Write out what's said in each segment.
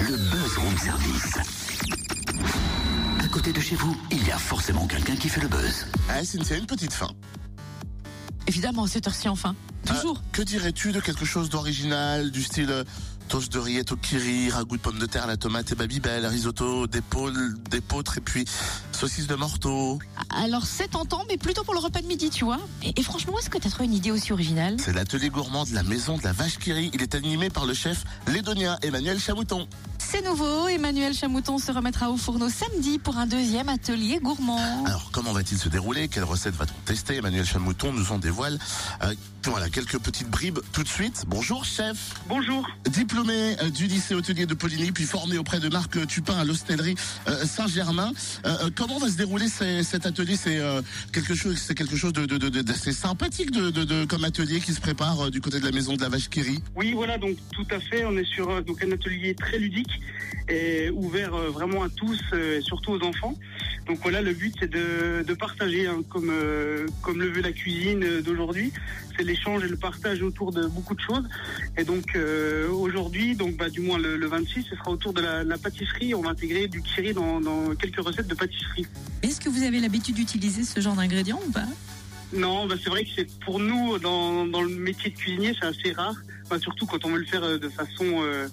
le buzz room service. À côté de chez vous, il y a forcément quelqu'un qui fait le buzz. Ah, Cynthia, une petite fin. Évidemment, cette heure-ci enfin. Toujours. Ah, que dirais-tu de quelque chose d'original, du style euh, toast de rillettes au kiri, ragoût de pommes de terre à la tomate et babybel, risotto d'épaule, d'épeautre et puis saucisse de morteau Alors c'est tentant, mais plutôt pour le repas de midi, tu vois. Et, et franchement, est-ce que t'as trouvé une idée aussi originale? C'est l'atelier gourmand de la maison de la vache Kiri. Il est animé par le chef lédonien Emmanuel Chamouton. C'est nouveau, Emmanuel Chamouton se remettra au fourneau samedi pour un deuxième atelier gourmand. Alors, comment va-t-il se dérouler? Quelle recette va-t-on tester? Emmanuel Chamouton nous en dévoile euh, voilà, quelques petites bribes tout de suite. Bonjour, chef. Bonjour. Diplômé euh, du lycée hôtelier de Poligny, puis formé auprès de Marc Tupin à l'hostellerie euh, Saint-Germain. Comment va se dérouler ces- cet atelier? C'est euh, quelque chose, c'est quelque chose de, de, de- de- d'assez sympathique de, de, de- comme atelier qui se prépare euh, du côté de la maison de la vache Kiri. Oui, voilà, donc tout à fait. On est sur euh, donc un atelier très ludique et ouvert euh, vraiment à tous, euh, et surtout aux enfants. Donc voilà, le but c'est de, partager, hein, comme euh, comme le veut la cuisine d'aujourd'hui. C'est l'échange et le partage autour de beaucoup de choses. Et donc aujourd'hui, donc bah, du moins le, le 26, ce sera autour de la, la pâtisserie. On va intégrer du kiri dans, dans quelques recettes de pâtisserie. Est-ce que vous avez l'habitude d'utiliser ce genre d'ingrédients ou pas? Non, bah c'est vrai que c'est pour nous dans, dans le métier de cuisinier, c'est assez rare. Surtout quand on veut le faire euh, de façon euh,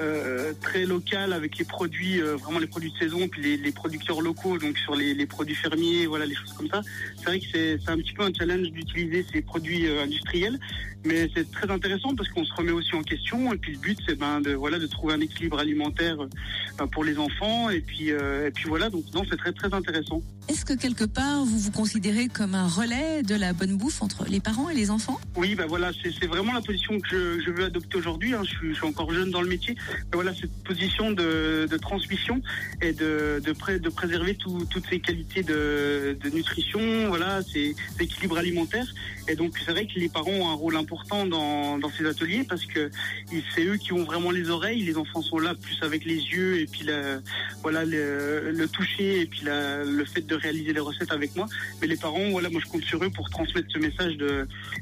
euh, très locale avec les produits, vraiment les produits de saison, puis les, producteurs locaux, donc sur les, produits fermiers, voilà les choses comme ça. C'est vrai que c'est un petit peu un challenge d'utiliser ces produits industriels, mais c'est très intéressant parce qu'on se remet aussi en question. Et puis le but, c'est ben de voilà de trouver un équilibre alimentaire ben, pour les enfants. Et puis et puis voilà, donc non, c'est très très intéressant. Est-ce que quelque part vous vous considérez comme un relais de la bonne bouffe entre les parents et les enfants? Oui, bah voilà, c'est vraiment la position que je, veux adopter aujourd'hui. hein. Je, suis, encore jeune dans le métier. Mais voilà, cette position de, transmission et de, de, pré- de préserver tout- toutes ces qualités de, de nutrition, voilà, alimentaire. Et donc, c'est vrai que les parents ont un rôle important dans, dans ces ateliers parce que c'est eux qui ont vraiment les oreilles. Les enfants sont là plus avec les yeux et puis voilà, le, toucher et puis le fait de réaliser les recettes avec moi. Mais les parents, voilà, moi je compte sur eux pour transmettre ce message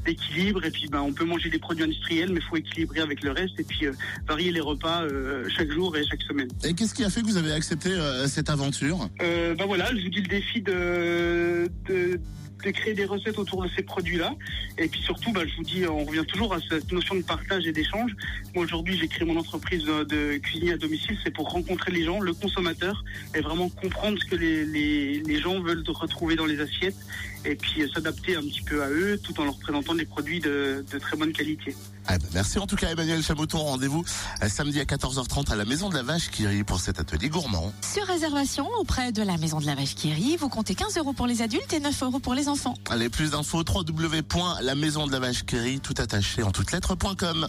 d'équilibre et puis ben, on peut manger des produits industriels mais il faut équilibrer avec le reste et puis euh, varier les repas euh, chaque jour et chaque semaine. Et qu'est-ce qui a fait que vous avez accepté euh, cette aventure? Ben voilà, je vous dis le défi de, de, de créer des recettes autour de ces produits-là. Et puis surtout, ben, je vous dis, on revient toujours à cette notion de partage et d'échange. Moi aujourd'hui, j'ai créé mon entreprise de, de cuisinier à domicile, c'est pour rencontrer les gens, le consommateur, et vraiment comprendre ce que les, les, les gens veulent retrouver dans les assiettes, et puis euh, s'adapter un petit peu à eux, tout en leur présentant des produits de, de très bonne qualité. Ah ben, Merci en tout cas Emmanuel Chamouton. Rendez-vous euh, samedi à 14h30 à la maison de la vache Kiri pour cet atelier gourmand. Sur réservation auprès de la maison de la vache Kiri, vous comptez 15 euros pour les adultes et 9 euros pour les enfants. Allez, plus d'infos, www.lamaisondelavachequerie, tout attaché en toutes lettres.com.